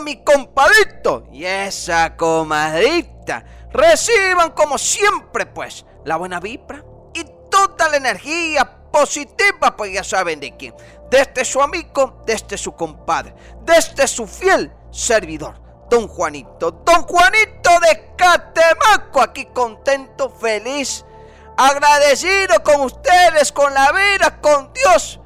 mi compadrito y esa comadrita. Reciban como siempre, pues, la buena vibra y toda la energía positiva, pues ya saben de quién. Desde su amigo, desde su compadre, desde su fiel servidor, don Juanito. Don Juanito de Catemaco, aquí contento, feliz, agradecido con ustedes, con la vida, con Dios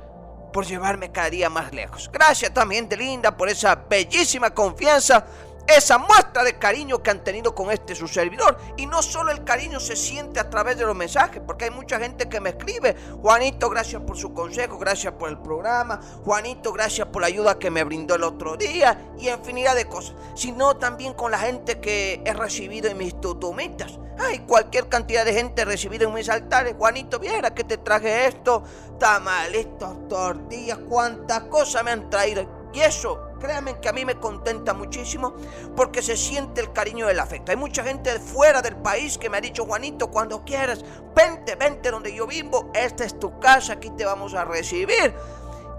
por llevarme cada día más lejos. Gracias también de Linda por esa bellísima confianza, esa muestra de cariño que han tenido con este su servidor. Y no solo el cariño se siente a través de los mensajes, porque hay mucha gente que me escribe, Juanito, gracias por su consejo, gracias por el programa, Juanito, gracias por la ayuda que me brindó el otro día, y infinidad de cosas, sino también con la gente que he recibido en mis tutumitas. Hay cualquier cantidad de gente recibida en mis altares. Juanito, viera que te traje esto, tamalitos, tortillas, cuántas cosas me han traído. Y eso, créanme que a mí me contenta muchísimo porque se siente el cariño del afecto. Hay mucha gente fuera del país que me ha dicho, Juanito, cuando quieras, vente, vente donde yo vivo. Esta es tu casa, aquí te vamos a recibir.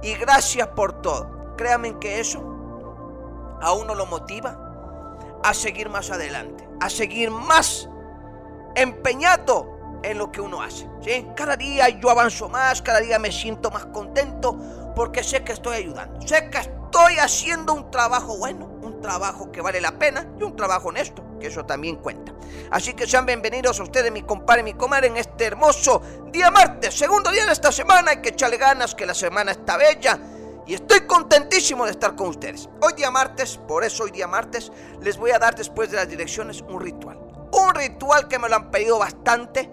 Y gracias por todo. Créanme que eso a uno lo motiva a seguir más adelante, a seguir más empeñado en lo que uno hace. ¿sí? Cada día yo avanzo más, cada día me siento más contento porque sé que estoy ayudando, sé que estoy haciendo un trabajo bueno, un trabajo que vale la pena y un trabajo honesto, que eso también cuenta. Así que sean bienvenidos a ustedes, mi compadre mi comadre, en este hermoso día martes, segundo día de esta semana. Hay que echarle ganas, que la semana está bella. Y estoy contentísimo de estar con ustedes. Hoy día martes, por eso hoy día martes, les voy a dar después de las direcciones un ritual. Un ritual que me lo han pedido bastante.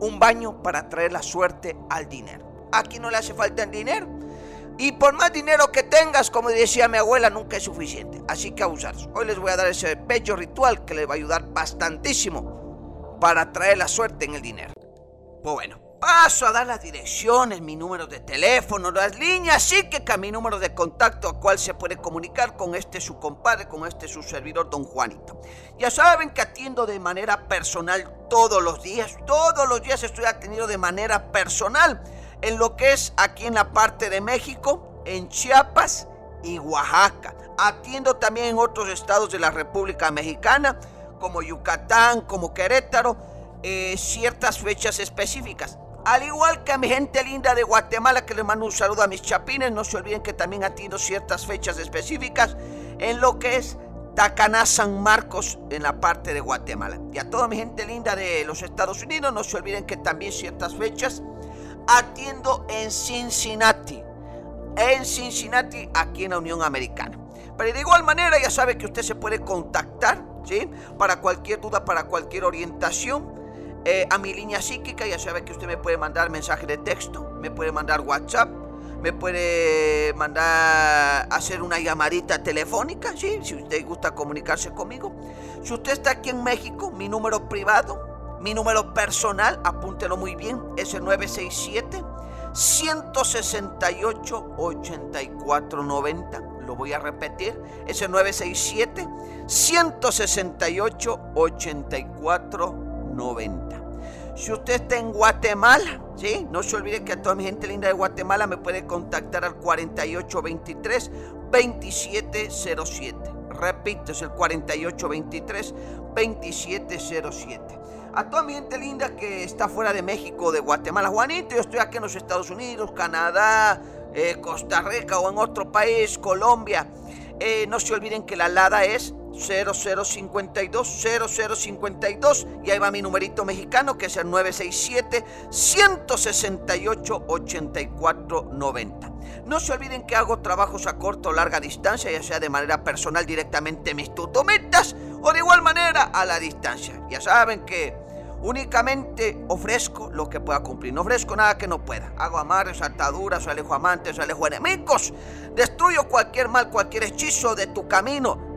Un baño para traer la suerte al dinero. Aquí no le hace falta el dinero. Y por más dinero que tengas, como decía mi abuela, nunca es suficiente. Así que abusar. Hoy les voy a dar ese bello ritual que les va a ayudar bastantísimo para traer la suerte en el dinero. Pues bueno, paso a dar las direcciones, mi número de teléfono, las líneas, que, que mi número de contacto a cual se puede comunicar con este su compadre, con este su servidor, don Juanito. Ya saben que atiendo de manera personal todos los días, todos los días estoy atendido de manera personal en lo que es aquí en la parte de México, en Chiapas y Oaxaca. Atiendo también en otros estados de la República Mexicana, como Yucatán, como Querétaro, eh, ciertas fechas específicas. Al igual que a mi gente linda de Guatemala, que les mando un saludo a mis chapines, no se olviden que también atiendo ciertas fechas específicas en lo que es Tacaná, San Marcos, en la parte de Guatemala. Y a toda mi gente linda de los Estados Unidos, no se olviden que también ciertas fechas atiendo en Cincinnati. En Cincinnati, aquí en la Unión Americana. Pero de igual manera, ya sabe que usted se puede contactar, ¿sí? Para cualquier duda, para cualquier orientación eh, a mi línea psíquica. Ya sabe que usted me puede mandar mensaje de texto, me puede mandar WhatsApp, me puede mandar hacer una llamadita telefónica, ¿sí? si usted gusta comunicarse conmigo. Si usted está aquí en México, mi número privado, mi número personal, apúntelo muy bien, es el 967 168 8490. Lo voy a repetir, es el 967 168 8490. Si usted está en Guatemala, ¿sí? No se olvide que a toda mi gente linda de Guatemala me puede contactar al 4823-2707. Repito, es el 4823-2707. A toda mi gente linda que está fuera de México, de Guatemala, Juanito, yo estoy aquí en los Estados Unidos, Canadá, eh, Costa Rica o en otro país, Colombia. Eh, no se olviden que la alada es 0052 0052 y ahí va mi numerito mexicano que es el 967 168 8490. No se olviden que hago trabajos a corto o larga distancia, ya sea de manera personal directamente en mis tutometas o de igual manera a la distancia. Ya saben que Únicamente ofrezco lo que pueda cumplir. No ofrezco nada que no pueda. Hago amarres, ataduras, alejo amantes, alejo enemigos. Destruyo cualquier mal, cualquier hechizo de tu camino.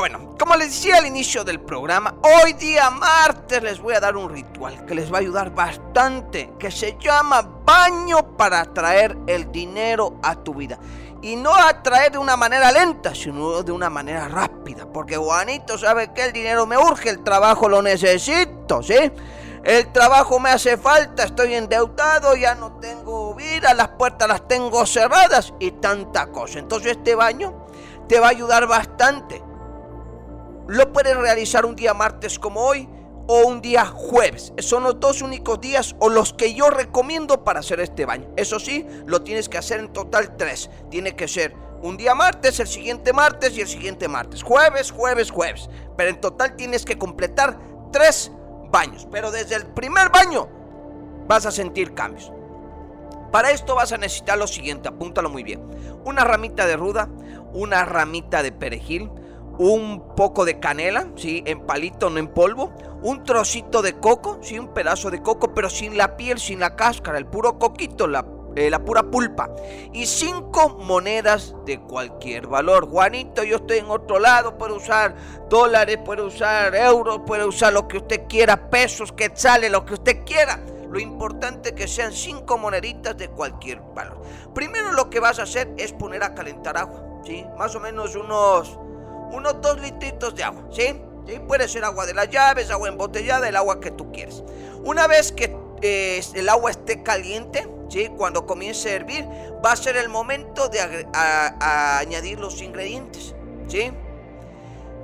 Bueno, como les decía al inicio del programa, hoy día martes les voy a dar un ritual que les va a ayudar bastante, que se llama baño para atraer el dinero a tu vida. Y no atraer de una manera lenta, sino de una manera rápida. Porque Juanito sabe que el dinero me urge, el trabajo lo necesito, ¿sí? El trabajo me hace falta, estoy endeudado, ya no tengo vida, las puertas las tengo cerradas y tanta cosa. Entonces este baño te va a ayudar bastante. Lo puedes realizar un día martes como hoy o un día jueves. Son los dos únicos días o los que yo recomiendo para hacer este baño. Eso sí, lo tienes que hacer en total tres. Tiene que ser un día martes, el siguiente martes y el siguiente martes. Jueves, jueves, jueves. Pero en total tienes que completar tres baños. Pero desde el primer baño vas a sentir cambios. Para esto vas a necesitar lo siguiente, apúntalo muy bien. Una ramita de ruda, una ramita de perejil, un poco de canela, ¿sí? En palito, no en polvo. Un trocito de coco, ¿sí? Un pedazo de coco, pero sin la piel, sin la cáscara, el puro coquito, la, eh, la pura pulpa. Y cinco monedas de cualquier valor. Juanito, yo estoy en otro lado, puedo usar dólares, puedo usar euros, puede usar lo que usted quiera, pesos, quetzales, lo que usted quiera. Lo importante es que sean cinco moneditas de cualquier valor. Primero lo que vas a hacer es poner a calentar agua, ¿sí? Más o menos unos unos dos litritos de agua, ¿sí? ¿sí? Puede ser agua de las llaves, agua embotellada, el agua que tú quieres. Una vez que eh, el agua esté caliente, ¿sí? Cuando comience a hervir, va a ser el momento de añadir los ingredientes, ¿sí?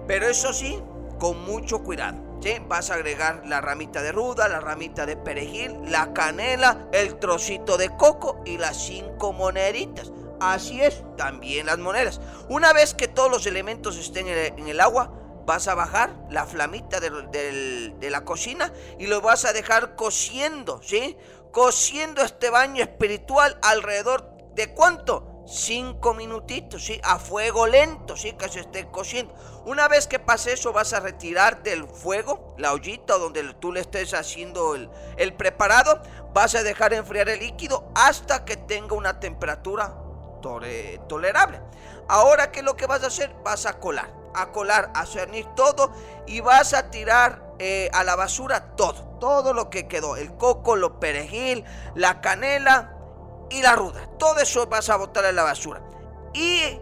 Pero eso sí, con mucho cuidado. ¿sí? Vas a agregar la ramita de ruda, la ramita de perejil, la canela, el trocito de coco y las cinco moneditas. Así es, también las monedas. Una vez que todos los elementos estén en el, agua, vas a bajar la flamita de, la cocina y lo vas a dejar cociendo, ¿sí? Cociendo este baño espiritual alrededor de cuánto? Cinco minutitos, ¿sí? A fuego lento, ¿sí? Que se esté cociendo. Una vez que pase eso, vas a retirar del fuego la ollita donde tú le estés haciendo el, el preparado. Vas a dejar enfriar el líquido hasta que tenga una temperatura tolerable. Ahora, ¿qué es lo que vas a hacer? Vas a colar, a colar, a cernir todo y vas a tirar eh, a la basura todo, todo lo que quedó, el coco, los perejil, la canela y la ruda. Todo eso vas a botar en la basura. Y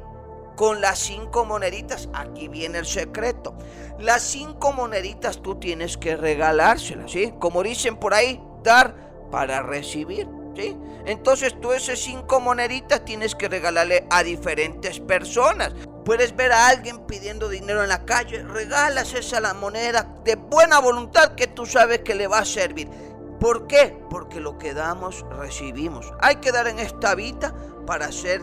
con las cinco moneditas, aquí viene el secreto. Las cinco moneditas tú tienes que regalárselas, ¿sí? Como dicen por ahí, dar para recibir. Entonces tú esas cinco moneditas tienes que regalarle a diferentes personas. Puedes ver a alguien pidiendo dinero en la calle, regalas esa moneda de buena voluntad que tú sabes que le va a servir. ¿Por qué? Porque lo que damos, recibimos. Hay que dar en esta vida para ser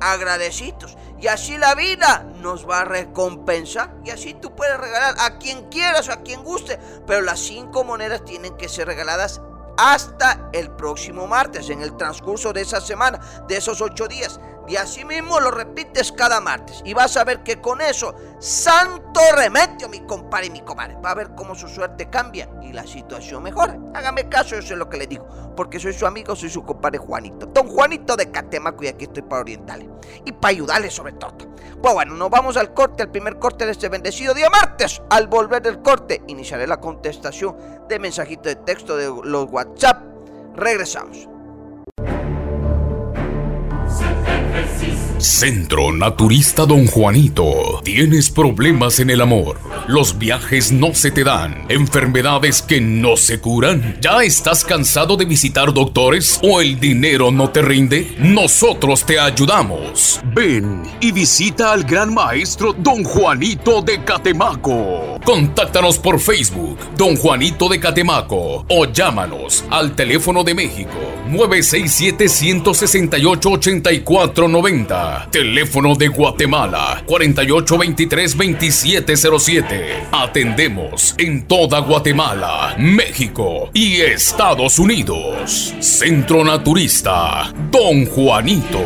agradecidos. Y así la vida nos va a recompensar. Y así tú puedes regalar a quien quieras, a quien guste. Pero las cinco monedas tienen que ser regaladas hasta el próximo martes, en el transcurso de esa semana, de esos ocho días. Y así mismo lo repites cada martes. Y vas a ver que con eso, santo remedio, mi compadre y mi comadre. Va a ver cómo su suerte cambia y la situación mejora. Hágame caso, eso es lo que le digo. Porque soy su amigo, soy su compadre Juanito. Don Juanito de Catemaco y aquí estoy para orientarle. Y para ayudarle sobre todo. Pues bueno, nos vamos al corte, al primer corte de este bendecido día martes. Al volver del corte, iniciaré la contestación de mensajito de texto de los WhatsApp. Regresamos. Centro Naturista Don Juanito. ¿Tienes problemas en el amor? Los viajes no se te dan. Enfermedades que no se curan. ¿Ya estás cansado de visitar doctores o el dinero no te rinde? Nosotros te ayudamos. Ven y visita al gran maestro Don Juanito de Catemaco. Contáctanos por Facebook, Don Juanito de Catemaco, o llámanos al teléfono de México 967 168 8490 Teléfono de Guatemala 4823-2707. Atendemos en toda Guatemala, México y Estados Unidos. Centro Naturista Don Juanito.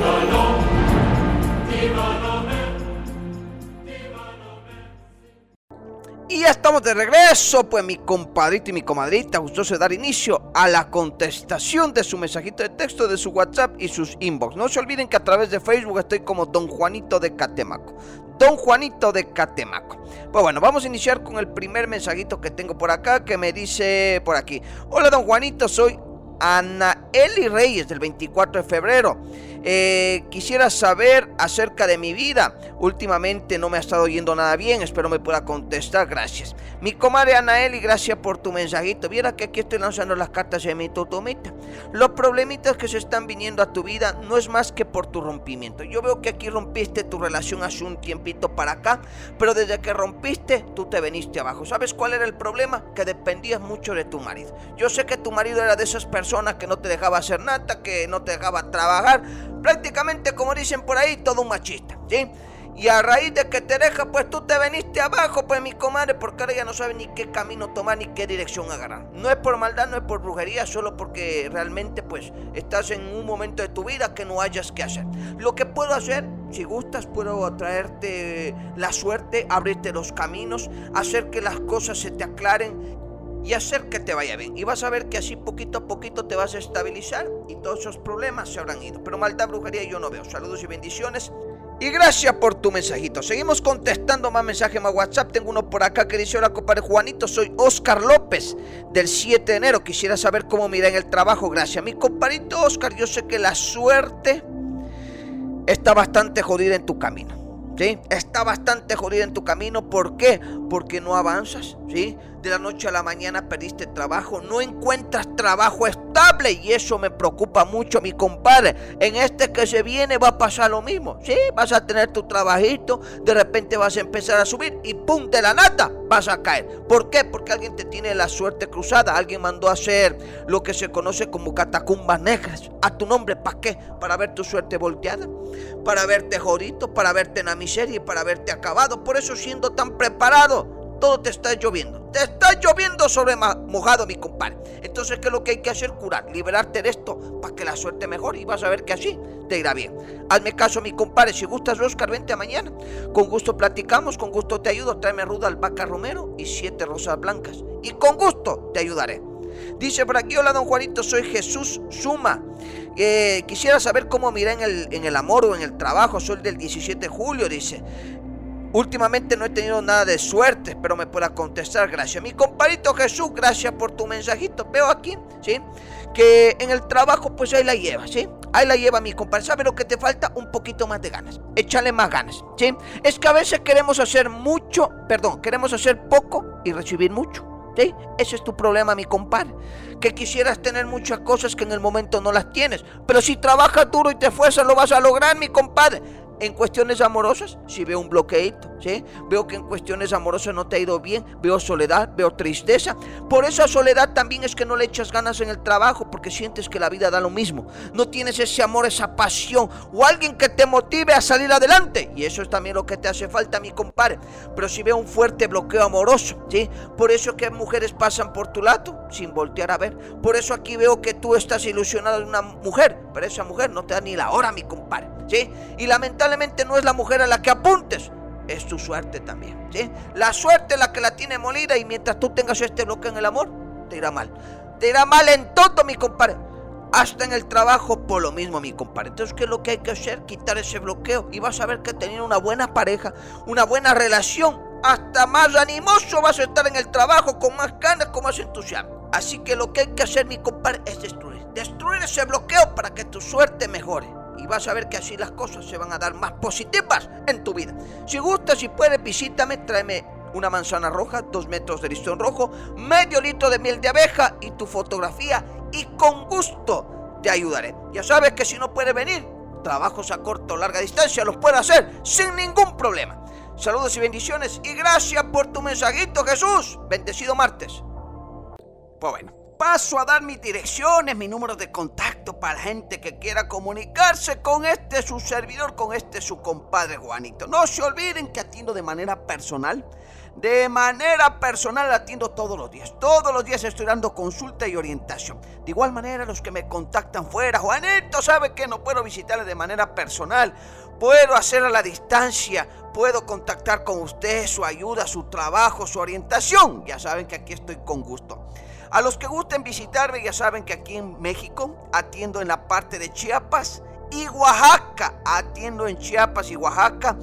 Ya estamos de regreso, pues mi compadrito y mi comadrita gustoso de dar inicio a la contestación de su mensajito de texto, de su WhatsApp y sus inbox. No se olviden que a través de Facebook estoy como Don Juanito de Catemaco. Don Juanito de Catemaco. Pues bueno, vamos a iniciar con el primer mensajito que tengo por acá que me dice por aquí. Hola Don Juanito, soy Ana Eli Reyes del 24 de febrero. Eh, quisiera saber acerca de mi vida. Últimamente no me ha estado yendo nada bien. Espero me pueda contestar. Gracias. Mi comadre Anaeli, gracias por tu mensajito. Viera que aquí estoy lanzando las cartas de mi totomita. Los problemitas que se están viniendo a tu vida no es más que por tu rompimiento. Yo veo que aquí rompiste tu relación hace un tiempito para acá, pero desde que rompiste, tú te veniste abajo. ¿Sabes cuál era el problema? Que dependías mucho de tu marido. Yo sé que tu marido era de esas personas que no te dejaba hacer nada, que no te dejaba trabajar, prácticamente como dicen por ahí, todo un machista, ¿sí? Y a raíz de que te deja, pues tú te veniste abajo, pues mi comadre, porque ahora ya no sabe ni qué camino tomar ni qué dirección agarrar. No es por maldad, no es por brujería, solo porque realmente pues estás en un momento de tu vida que no hayas que hacer. Lo que puedo hacer, si gustas, puedo traerte la suerte, abrirte los caminos, hacer que las cosas se te aclaren y hacer que te vaya bien. Y vas a ver que así poquito a poquito te vas a estabilizar y todos esos problemas se habrán ido. Pero maldad, brujería yo no veo. Saludos y bendiciones. Y gracias por tu mensajito. Seguimos contestando más mensajes, más WhatsApp. Tengo uno por acá que dice: Hola, compadre Juanito. Soy Oscar López del 7 de enero. Quisiera saber cómo mira en el trabajo. Gracias. Mi compadrito Oscar, yo sé que la suerte está bastante jodida en tu camino. ¿Sí? Está bastante jodida en tu camino. ¿Por qué? Porque no avanzas. ¿Sí? De la noche a la mañana perdiste trabajo, no encuentras trabajo estable y eso me preocupa mucho, mi compadre. En este que se viene va a pasar lo mismo. Sí, vas a tener tu trabajito, de repente vas a empezar a subir y pum, de la nata vas a caer. ¿Por qué? Porque alguien te tiene la suerte cruzada, alguien mandó hacer lo que se conoce como catacumbas negras. A tu nombre, ¿para qué? Para ver tu suerte volteada, para verte jodido, para verte en la miseria y para verte acabado. Por eso siendo tan preparado todo te está lloviendo. Te está lloviendo sobre mojado, mi compadre. Entonces, ¿qué es lo que hay que hacer? Curar, liberarte de esto para que la suerte mejore y vas a ver que así te irá bien. Hazme caso, mi compadre. Si gustas, Oscar, vente mañana. Con gusto platicamos, con gusto te ayudo. Tráeme ruda albahaca romero y siete rosas blancas. Y con gusto te ayudaré. Dice por aquí, hola don Juanito, soy Jesús Suma. Eh, quisiera saber cómo mira en el, en el amor o en el trabajo. Soy del 17 de julio, dice. Últimamente no he tenido nada de suerte, pero me pueda contestar. Gracias. Mi compadrito Jesús, gracias por tu mensajito. Veo aquí, ¿sí? Que en el trabajo, pues ahí la lleva, ¿sí? Ahí la lleva mi compadre. ¿Sabe lo que te falta? Un poquito más de ganas. Échale más ganas, ¿sí? Es que a veces queremos hacer mucho, perdón, queremos hacer poco y recibir mucho. ¿Sí? Ese es tu problema, mi compadre. Que quisieras tener muchas cosas que en el momento no las tienes. Pero si trabajas duro y te esfuerzas, lo vas a lograr, mi compadre. En cuestiones amorosas, si veo un bloqueito. ¿sí? Veo que en cuestiones amorosas no te ha ido bien, veo soledad, veo tristeza. Por esa soledad también es que no le echas ganas en el trabajo porque sientes que la vida da lo mismo. No tienes ese amor, esa pasión o alguien que te motive a salir adelante. Y eso es también lo que te hace falta, mi compadre. Pero si veo un fuerte bloqueo amoroso, ¿sí? Por eso que mujeres pasan por tu lado sin voltear a ver. Por eso aquí veo que tú estás ilusionado de una mujer, pero esa mujer no te da ni la hora, mi compadre, Y lamentablemente no es la mujer a la que apuntes es tu suerte también. ¿sí? La suerte es la que la tiene molida y mientras tú tengas este bloqueo en el amor, te irá mal. Te irá mal en todo, mi compadre. Hasta en el trabajo por lo mismo, mi compadre. Entonces, ¿qué es lo que hay que hacer? Quitar ese bloqueo y vas a ver que teniendo una buena pareja, una buena relación, hasta más animoso vas a estar en el trabajo, con más ganas, con más entusiasmo. Así que lo que hay que hacer, mi compadre, es destruir. Destruir ese bloqueo para que tu suerte mejore y vas a ver que así las cosas se van a dar más positivas en tu vida. Si gustas, si puedes, visítame, tráeme una manzana roja, dos metros de listón rojo, medio litro de miel de abeja y tu fotografía y con gusto te ayudaré. Ya sabes que si no puedes venir, trabajos a corta o larga distancia los puedo hacer sin ningún problema. Saludos y bendiciones y gracias por tu mensajito Jesús. Bendecido martes. Pues bueno paso a dar mis direcciones, mi número de contacto para gente que quiera comunicarse con este su servidor, con este su compadre Juanito. No se olviden que atiendo de manera personal. De manera personal atiendo todos los días. Todos los días estoy dando consulta y orientación. De igual manera, los que me contactan fuera, Juanito sabe que no puedo visitarle de manera personal. Puedo hacer a la distancia. Puedo contactar con usted, su ayuda, su trabajo, su orientación. Ya saben que aquí estoy con gusto. A los que gusten visitarme ya saben que aquí en México atiendo en la parte de Chiapas y Oaxaca. Atiendo en Chiapas y Oaxaca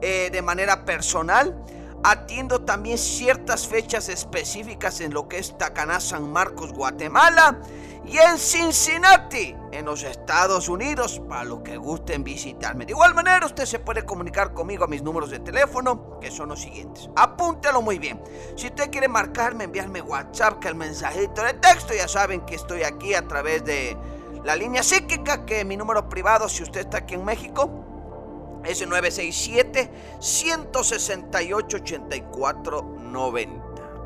eh, de manera personal. Atiendo también ciertas fechas específicas en lo que es Tacaná, San Marcos, Guatemala y en Cincinnati, en los Estados Unidos, para los que gusten visitarme. De igual manera, usted se puede comunicar conmigo a mis números de teléfono, que son los siguientes. Apúntelo muy bien. Si usted quiere marcarme, enviarme WhatsApp, que el mensajito de texto, ya saben que estoy aquí a través de la línea psíquica, que mi número privado, si usted está aquí en México, es 967-168-8490.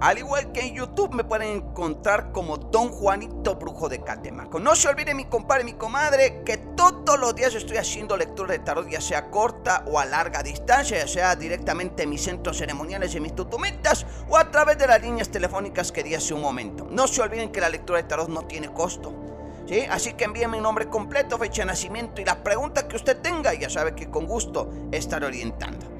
Al igual que en YouTube me pueden encontrar como Don Juanito Brujo de Catemaco. No se olvide mi compadre, mi comadre, que todos los días estoy haciendo lectura de tarot, ya sea corta o a larga distancia, ya sea directamente en mis centros ceremoniales y mis tutumitas o a través de las líneas telefónicas que di hace un momento. No se olviden que la lectura de tarot no tiene costo. ¿Sí? Así que envíenme mi nombre completo, fecha de nacimiento y la pregunta que usted tenga, ya sabe que con gusto estaré orientando.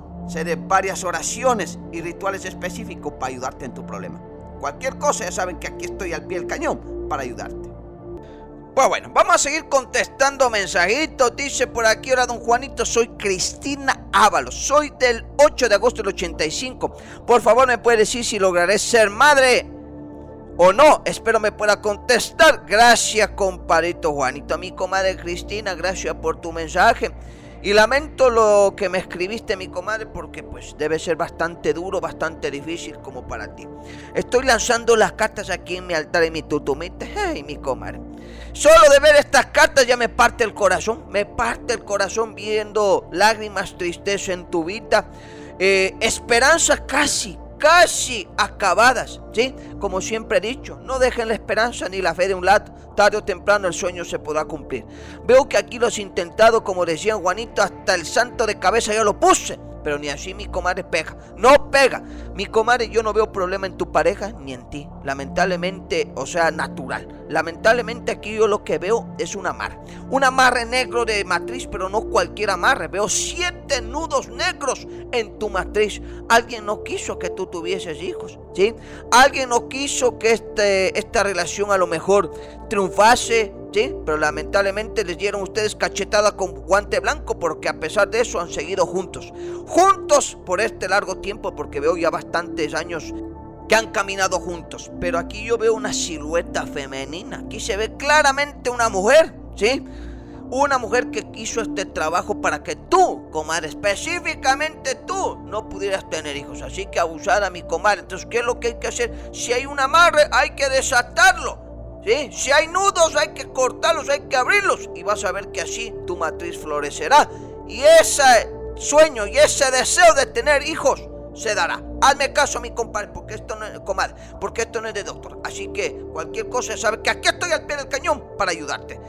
de varias oraciones y rituales específicos para ayudarte en tu problema. Cualquier cosa, ya saben que aquí estoy al pie del cañón para ayudarte. Pues bueno, vamos a seguir contestando mensajitos. Dice por aquí, ahora don Juanito, soy Cristina Ábalos. Soy del 8 de agosto del 85. Por favor, me puede decir si lograré ser madre o no. Espero me pueda contestar. Gracias, compadrito Juanito. A mi comadre Cristina, gracias por tu mensaje. Y lamento lo que me escribiste, mi comadre, porque pues debe ser bastante duro, bastante difícil como para ti. Estoy lanzando las cartas aquí en mi altar, en mi tutumita, hey, mi comadre. Solo de ver estas cartas ya me parte el corazón. Me parte el corazón viendo lágrimas, tristeza en tu vida. Eh, esperanza casi, casi acabadas, ¿sí? Como siempre he dicho, no dejen la esperanza ni la fe de un lado, tarde o temprano el sueño se podrá cumplir. Veo que aquí lo has intentado, como decía Juanito, hasta el santo de cabeza ya lo puse, pero ni así mi comadre pega. No pega. Mi comadre, yo no veo problema en tu pareja ni en ti. Lamentablemente, o sea, natural. Lamentablemente aquí yo lo que veo es un amarre. Un amarre negro de matriz, pero no cualquier amarre. Veo siete nudos negros en tu matriz. Alguien no quiso que tú tuvieses hijos, ¿sí? Alguien no quiso que este, esta relación a lo mejor triunfase, ¿sí? Pero lamentablemente les dieron ustedes cachetada con guante blanco porque a pesar de eso han seguido juntos. Juntos por este largo tiempo porque veo ya bastantes años que han caminado juntos. Pero aquí yo veo una silueta femenina. Aquí se ve claramente una mujer, ¿sí? Una mujer que hizo este trabajo para que tú, comadre, específicamente tú, no pudieras tener hijos. Así que abusar a mi comadre. Entonces, ¿qué es lo que hay que hacer? Si hay un amarre, hay que desatarlo. Si hay nudos hay que cortarlos, hay que abrirlos y vas a ver que así tu matriz florecerá. Y ese sueño y ese deseo de tener hijos se dará. Hazme caso, mi compadre, porque esto no es, comadre, porque esto no es de doctor. Así que cualquier cosa, sabe que aquí estoy al pie del cañón para ayudarte.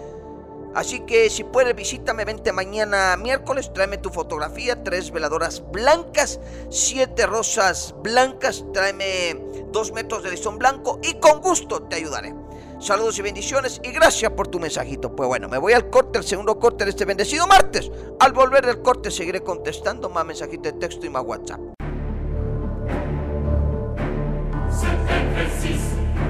Así que si puedes, visítame, vente mañana miércoles, tráeme tu fotografía, tres veladoras blancas, siete rosas blancas, tráeme dos metros de listón blanco y con gusto te ayudaré. Saludos y bendiciones y gracias por tu mensajito. Pues bueno, me voy al corte, el segundo corte de este bendecido martes. Al volver del corte seguiré contestando más mensajitos de texto y más WhatsApp.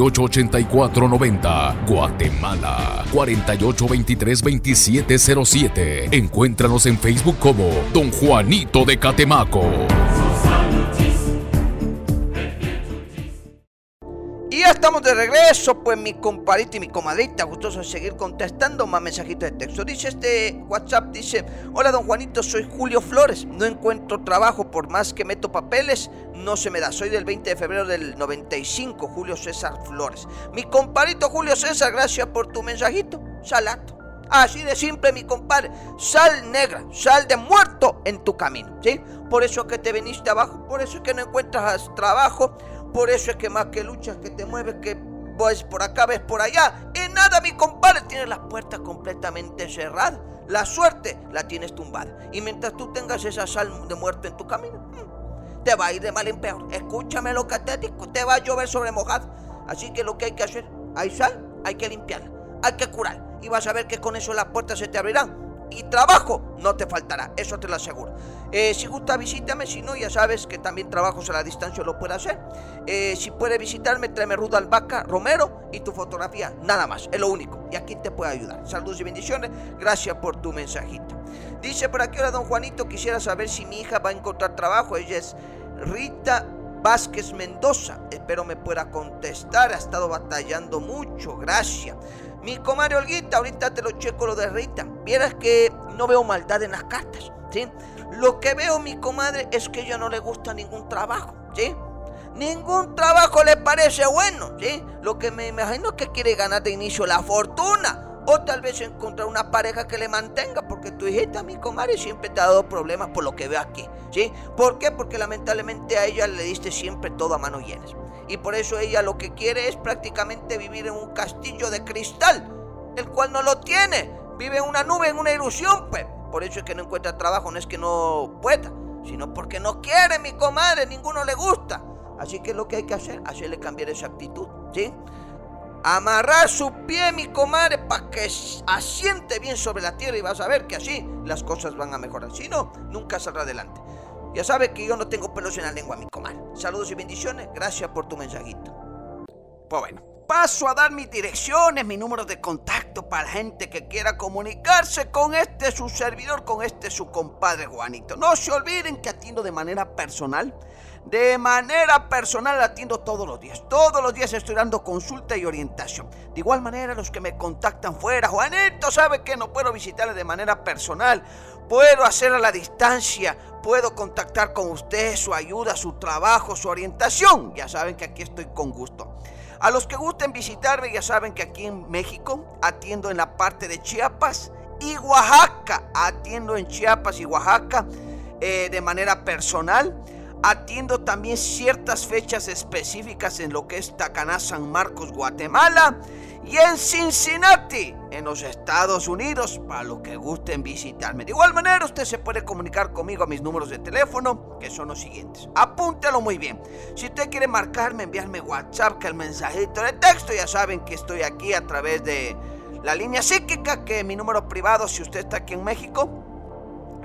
888490 Guatemala 48232707. Encuéntranos en Facebook como Don Juanito de Catemaco. Ya estamos de regreso, pues mi compadrito y mi comadrita, gustoso de seguir contestando más mensajitos de texto. Dice este WhatsApp, dice, hola don Juanito, soy Julio Flores, no encuentro trabajo por más que meto papeles, no se me da, soy del 20 de febrero del 95, Julio César Flores. Mi compadrito Julio César, gracias por tu mensajito, salato. Así de simple, mi compadre. Sal negra, sal de muerto en tu camino, ¿sí? Por eso que te viniste abajo, por eso es que no encuentras trabajo, por eso es que más que luchas, que te mueves, que ves por acá, ves por allá. Y nada, mi compadre, tienes las puertas completamente cerradas. La suerte la tienes tumbada. Y mientras tú tengas esa sal de muerto en tu camino, mm, te va a ir de mal en peor. Escúchame lo digo, te va a llover sobre mojado. Así que lo que hay que hacer, hay sal, hay que limpiarla, hay que curar. Y vas a ver que con eso las puertas se te abrirán y trabajo no te faltará, eso te lo aseguro. Eh, si gusta, visítame, si no, ya sabes que también trabajos a la distancia lo puedo hacer. Eh, si puedes visitarme, tráeme Ruda Albaca Romero y tu fotografía, nada más, es lo único. Y aquí te puedo ayudar. Saludos y bendiciones, gracias por tu mensajito. Dice por aquí, ahora don Juanito, quisiera saber si mi hija va a encontrar trabajo. Ella es Rita Vázquez Mendoza. Espero me pueda contestar, ha estado batallando mucho, gracias. Mi comadre Olguita, ahorita te lo checo lo de Rita. Vieras que no veo maldad en las cartas, ¿sí? Lo que veo, mi comadre, es que ella no le gusta ningún trabajo, ¿sí? Ningún trabajo le parece bueno, ¿sí? Lo que me imagino es que quiere ganar de inicio la fortuna. O tal vez encontrar una pareja que le mantenga, porque tu hijita, mi comadre, siempre te ha dado problemas por lo que veo aquí, ¿sí? ¿Por qué? Porque lamentablemente a ella le diste siempre todo a manos llenas. Y por eso ella lo que quiere es prácticamente vivir en un castillo de cristal, el cual no lo tiene. Vive en una nube, en una ilusión, pues. Por eso es que no encuentra trabajo, no es que no pueda, sino porque no quiere, mi comadre, ninguno le gusta. Así que lo que hay que hacer, hacerle cambiar esa actitud, ¿sí? Amarrar su pie, mi comadre, para que asiente bien sobre la tierra y vas a ver que así las cosas van a mejorar. Si no, nunca saldrá adelante. Ya sabes que yo no tengo pelos en la lengua, mi comadre. Saludos y bendiciones. Gracias por tu mensajito. Pues bueno, paso a dar mis direcciones, mi número de contacto para gente que quiera comunicarse con este su servidor, con este su compadre Juanito. No se olviden que atiendo de manera personal. De manera personal atiendo todos los días. Todos los días estoy dando consulta y orientación. De igual manera, los que me contactan fuera, Juanito sabe que no puedo visitarle de manera personal. Puedo hacer a la distancia. Puedo contactar con usted, su ayuda, su trabajo, su orientación. Ya saben que aquí estoy con gusto. A los que gusten visitarme, ya saben que aquí en México atiendo en la parte de Chiapas y Oaxaca. Atiendo en Chiapas y Oaxaca eh, de manera personal. Atiendo también ciertas fechas específicas en lo que es Tacaná, San Marcos, Guatemala y en Cincinnati, en los Estados Unidos, para los que gusten visitarme. De igual manera, usted se puede comunicar conmigo a mis números de teléfono, que son los siguientes. Apúntelo muy bien. Si usted quiere marcarme, enviarme WhatsApp, que el mensajito de texto, ya saben que estoy aquí a través de la línea psíquica, que es mi número privado, si usted está aquí en México,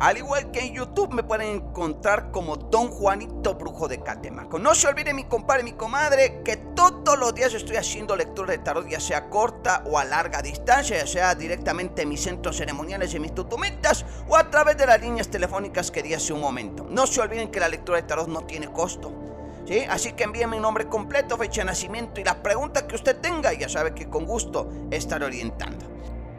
Al igual que en YouTube me pueden encontrar como Don Juanito Brujo de Catemaco. No se olvide mi compadre, mi comadre, que todos los días estoy haciendo lectura de tarot, ya sea corta o a larga distancia, ya sea directamente en mis centros ceremoniales y mis tutumitas o a través de las líneas telefónicas que di hace un momento. No se olviden que la lectura de tarot no tiene costo. ¿Sí? Así que envíenme mi nombre completo, fecha de nacimiento y las preguntas que usted tenga. Ya sabe que con gusto estaré orientando.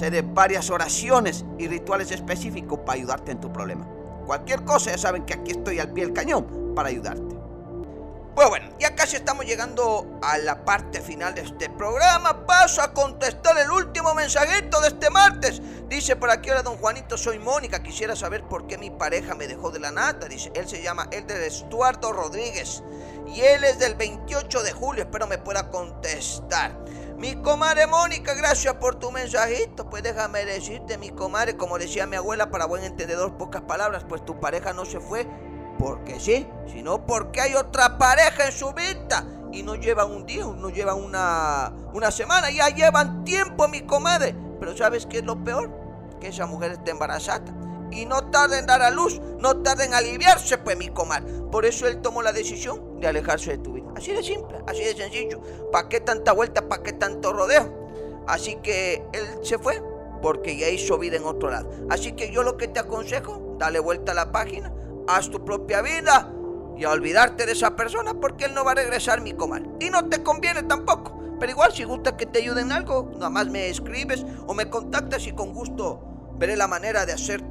de varias oraciones y rituales específicos para ayudarte en tu problema. Cualquier cosa, ya saben que aquí estoy al pie del cañón para ayudarte. Pues bueno, ya casi estamos llegando a la parte final de este programa. Paso a contestar el último mensajito de este martes. Dice por aquí, hola don Juanito, soy Mónica. Quisiera saber por qué mi pareja me dejó de la nata. Dice, él se llama Elder Estuardo Rodríguez. Y él es del 28 de julio. Espero me pueda contestar. Mi comadre Mónica, gracias por tu mensajito. Pues déjame decirte, mi comadre, como decía mi abuela, para buen entendedor, pocas palabras, pues tu pareja no se fue porque sí, sino porque hay otra pareja en su vida. Y no llevan un día, no llevan una, una semana, ya llevan tiempo, mi comadre. Pero ¿sabes qué es lo peor? Que esa mujer está embarazada. Y no tarda en dar a luz, no tarda en aliviarse, pues mi comadre. Por eso él tomó la decisión de alejarse de tu. Así de simple, así de sencillo. ¿Para qué tanta vuelta? ¿Para qué tanto rodeo? Así que él se fue porque ya hizo vida en otro lado. Así que yo lo que te aconsejo, dale vuelta a la página, haz tu propia vida y a olvidarte de esa persona porque él no va a regresar mi comal. Y no te conviene tampoco. Pero igual si gusta que te ayuden en algo, nada más me escribes o me contactas y con gusto veré la manera de hacer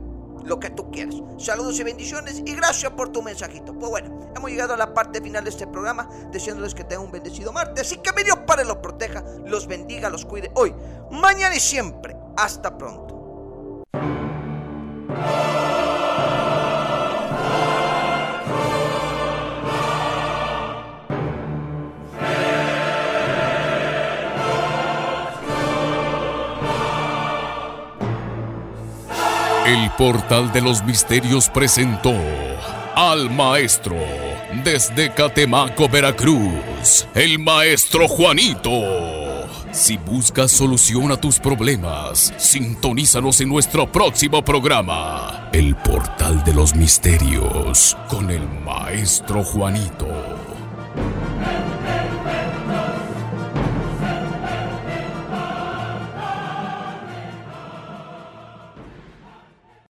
lo que tú quieras. Saludos y bendiciones y gracias por tu mensajito. Pues bueno, hemos llegado a la parte final de este programa, deseándoles que tengan un bendecido martes y que mi Dios Padre los proteja, los bendiga, los cuide hoy, mañana y siempre. Hasta pronto. Portal de los misterios presentó al maestro desde Catemaco, Veracruz, el maestro Juanito. Si buscas solución a tus problemas, sintonízanos en nuestro próximo programa, El Portal de los Misterios, con el Maestro Juanito.